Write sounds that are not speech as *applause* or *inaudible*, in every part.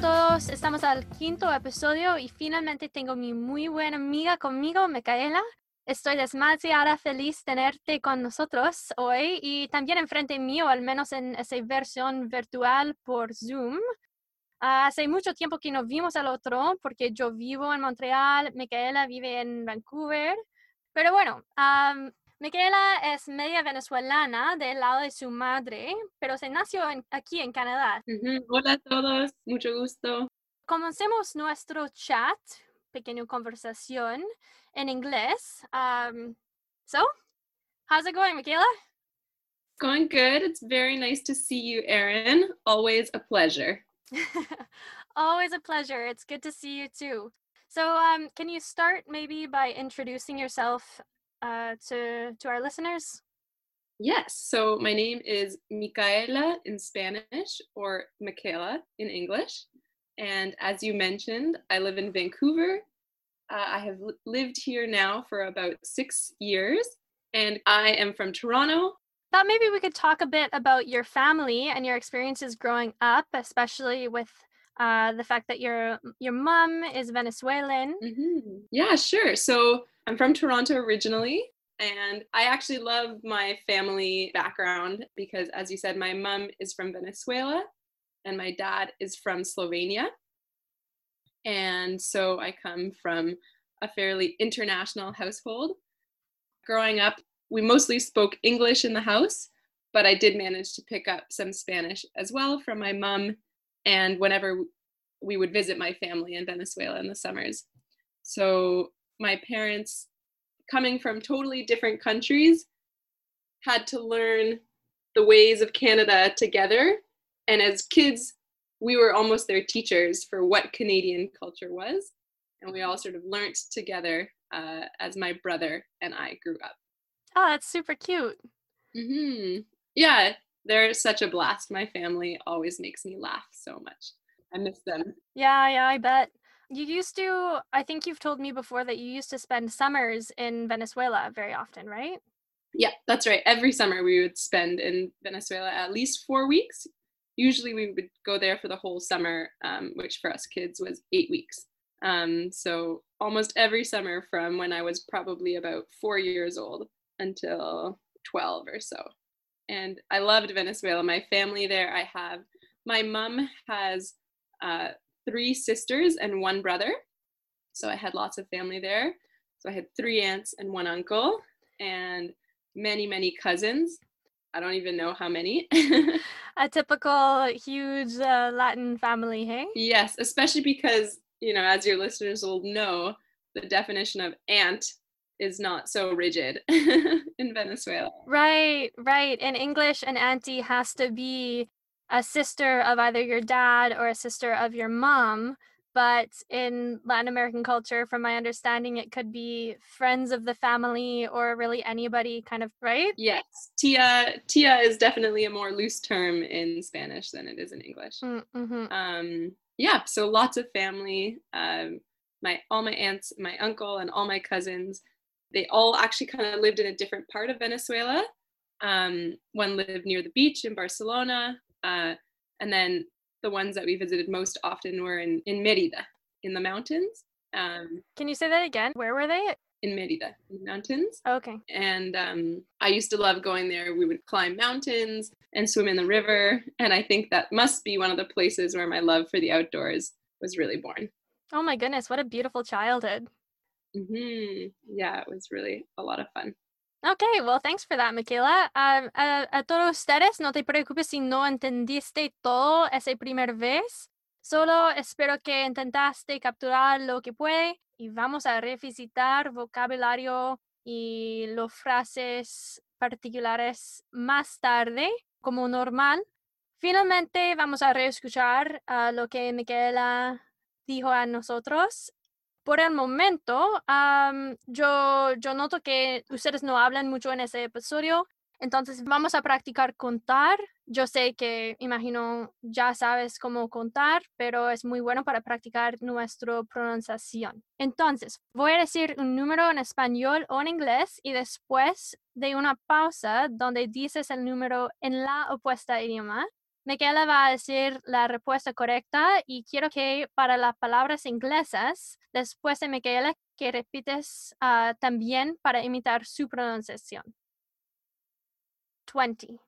todos, estamos al quinto episodio y finalmente tengo mi muy buena amiga conmigo, Micaela. Estoy demasiado feliz tenerte con nosotros hoy y también enfrente mío, al menos en esa versión virtual por Zoom. hace mucho tiempo que no vimos al otro porque yo vivo en Montreal, Micaela vive en Vancouver. Pero bueno, Micaela es media venezolana del lado de su madre, pero se nació aquí en Canadá. Hola a todos, mucho gusto. Comencemos nuestro chat, pequeña conversación en inglés. Um, so, how's it going, Michaela? Going good. It's very nice to see you, Erin. Always a pleasure. *laughs* Always a pleasure. It's good to see you too. So, um, can you start maybe by introducing yourself uh, to to our listeners? Yes. So my name is Micaela in Spanish or Michaela in English. And as you mentioned, I live in Vancouver. Uh, I have lived here now for about six years, and I am from Toronto. Thought maybe we could talk a bit about your family and your experiences growing up, especially with uh, the fact that your your mom is Venezuelan. Mm-hmm. Yeah, sure. So I'm from Toronto originally, and I actually love my family background because, as you said, my mom is from Venezuela and my dad is from Slovenia. And so I come from a fairly international household. Growing up, we mostly spoke English in the house, but I did manage to pick up some Spanish as well from my mom and whenever we would visit my family in Venezuela in the summers. So my parents, coming from totally different countries, had to learn the ways of Canada together. And as kids, we were almost their teachers for what Canadian culture was. And we all sort of learned together uh, as my brother and I grew up. Oh, that's super cute. Mm-hmm. Yeah, they're such a blast. My family always makes me laugh so much. I miss them. Yeah, yeah, I bet. You used to, I think you've told me before that you used to spend summers in Venezuela very often, right? Yeah, that's right. Every summer we would spend in Venezuela at least four weeks. Usually we would go there for the whole summer, um, which for us kids was eight weeks. Um, so almost every summer from when I was probably about four years old until 12 or so. And I loved Venezuela. My family there, I have, my mom has uh, three sisters and one brother. So I had lots of family there. So I had three aunts and one uncle and many, many cousins. I don't even know how many. *laughs* a typical huge uh, Latin family, hey? Yes, especially because, you know, as your listeners will know, the definition of aunt is not so rigid *laughs* in Venezuela. Right, right. In English, an auntie has to be a sister of either your dad or a sister of your mom. But in Latin American culture, from my understanding, it could be friends of the family or really anybody, kind of, right? Yes. Tia, tia is definitely a more loose term in Spanish than it is in English. Mm, mm-hmm. Um, yeah, so lots of family. Um, my all my aunts, my uncle, and all my cousins. They all actually kind of lived in a different part of Venezuela. Um, one lived near the beach in Barcelona. Uh, and then the ones that we visited most often were in, in Merida, in the mountains. Um, Can you say that again? Where were they? In Merida, in the mountains. Okay. And um, I used to love going there. We would climb mountains and swim in the river. And I think that must be one of the places where my love for the outdoors was really born. Oh my goodness, what a beautiful childhood. Mm-hmm. Yeah, it was really a lot of fun. Okay, well, thanks for that, Michaela. Um, a, a, todos ustedes, no te preocupes si no entendiste todo esa primera vez. Solo espero que intentaste capturar lo que puede y vamos a revisitar vocabulario y las frases particulares más tarde, como normal. Finalmente, vamos a reescuchar uh, lo que Michaela dijo a nosotros por el momento, yo, yo noto que ustedes no hablan mucho en ese episodio, entonces vamos a practicar contar. Yo sé que, imagino, ya sabes cómo contar, pero es muy bueno para practicar nuestra pronunciación. Entonces, voy a decir un número en español o en inglés y después de una pausa donde dices el número en la opuesta idioma, Michaela va a decir la respuesta correcta y quiero que para las palabras inglesas, después de Michaela, que repites ah, también para imitar su pronunciación. 20,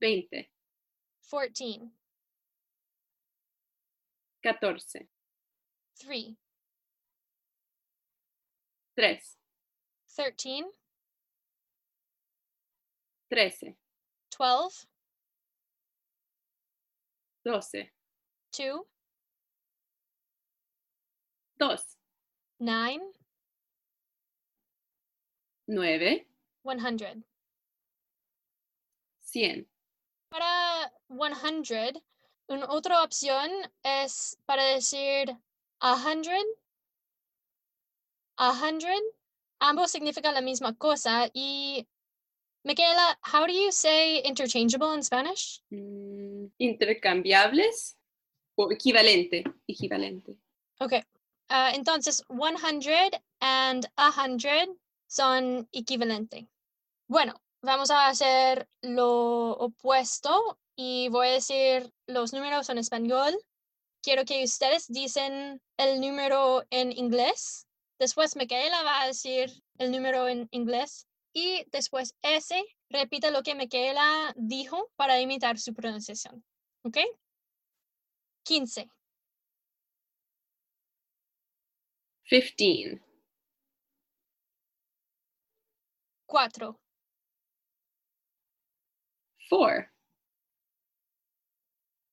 20, 14, 14, 3, 3, 13, 13, 12, 12, 2, 2, 9, 9, 100. 100. Para 100, una otra opción es para decir 100, 100. Ambos significan la misma cosa y Michaela, how do you say interchangeable in Spanish? Mm, intercambiables o equivalente, equivalente. Okay. ah, entonces, 100 and 100 son equivalente. Bueno, vamos a hacer lo opuesto y voy a decir los números en español. Quiero que ustedes dicen el número en inglés. Después Michaela va a decir el número en inglés. Y después ese repite lo que Michaela dijo para imitar su pronunciación. ¿Ok? 15, 15, 4, 4,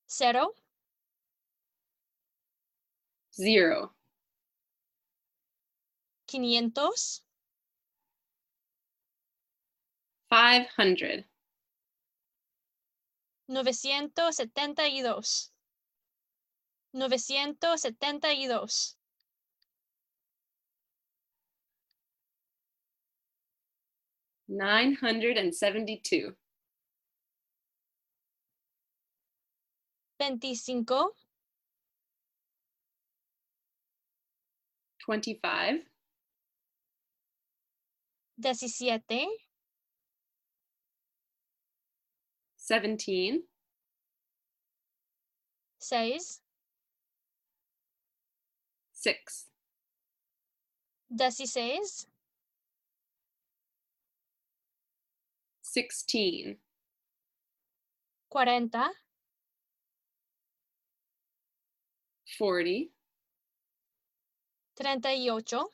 0, 0, 500, 500. 972. 972. Nine hundred and seventy-two. Veinticinco. Twenty-five. Diecisiete. 17. Seis. Six. Dezesseis. Sixteen. Cuarenta. Forty. Treinta y ocho.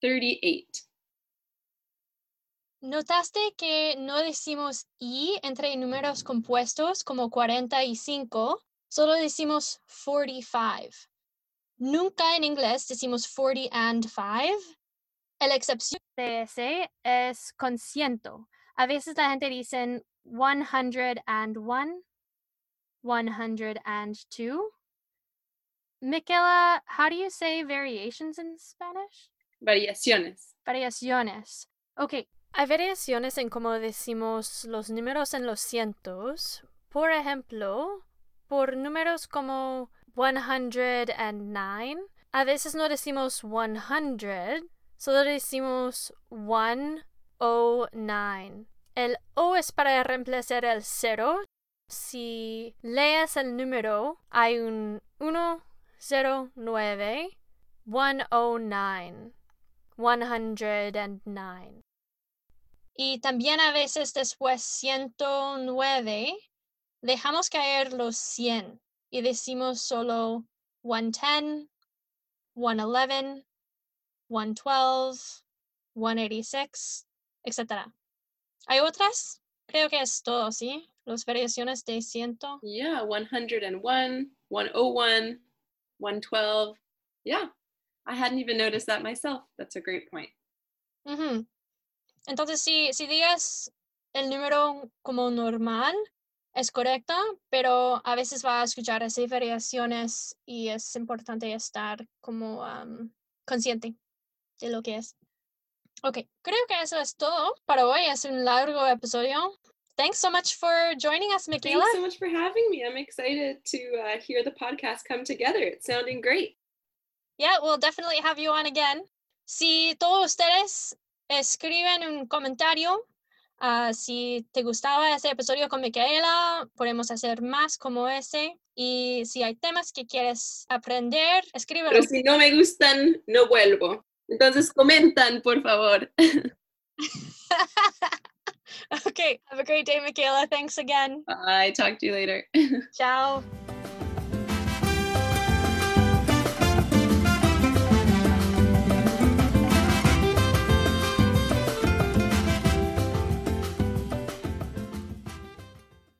Thirty-eight. ¿Notaste que no decimos y entre números compuestos como 45? Solo decimos 45. Nunca en inglés decimos 40 and 5. La excepción de ese es con ciento. A veces la gente dice 101, 102. Michaela, how do you say variations in Spanish? Variaciones. Variaciones. Ok, hay variaciones en cómo decimos los números en los cientos. Por ejemplo, por números como 109, a veces no decimos 100, solo decimos 109. El O es para reemplazar el cero. Si lees el número, hay un 109, 109, 109. Y también a veces después 109 dejamos caer los 100 y decimos solo 110, 111, 112, 186, etc. ¿Hay otras? Creo que es todo, ¿sí? Las variaciones de ciento. Yeah, 101, 101, 112. Yeah, I hadn't even noticed that myself. That's a great point. Ujú. Entonces, si, si digas el número como normal, es correcta, pero a veces va a escuchar así variaciones y es importante estar como consciente de lo que es. Ok, creo que eso es todo para hoy. Es un largo episodio. Thanks so much for joining us, Michaela. Thanks so much for having me. I'm excited to uh, hear the podcast come together. It's sounding great. Yeah, we'll definitely have you on again. Si todos ustedes escriben un comentario. ah, si te gustaba ese episodio con Micaela, podemos hacer más como ese. Y si hay temas que quieres aprender, escríbelo. Pero si no me gustan, no vuelvo. Entonces comentan, por favor. *laughs* okay, have a great day, Michaela. Thanks again. Bye. Talk to you later. *laughs* Ciao.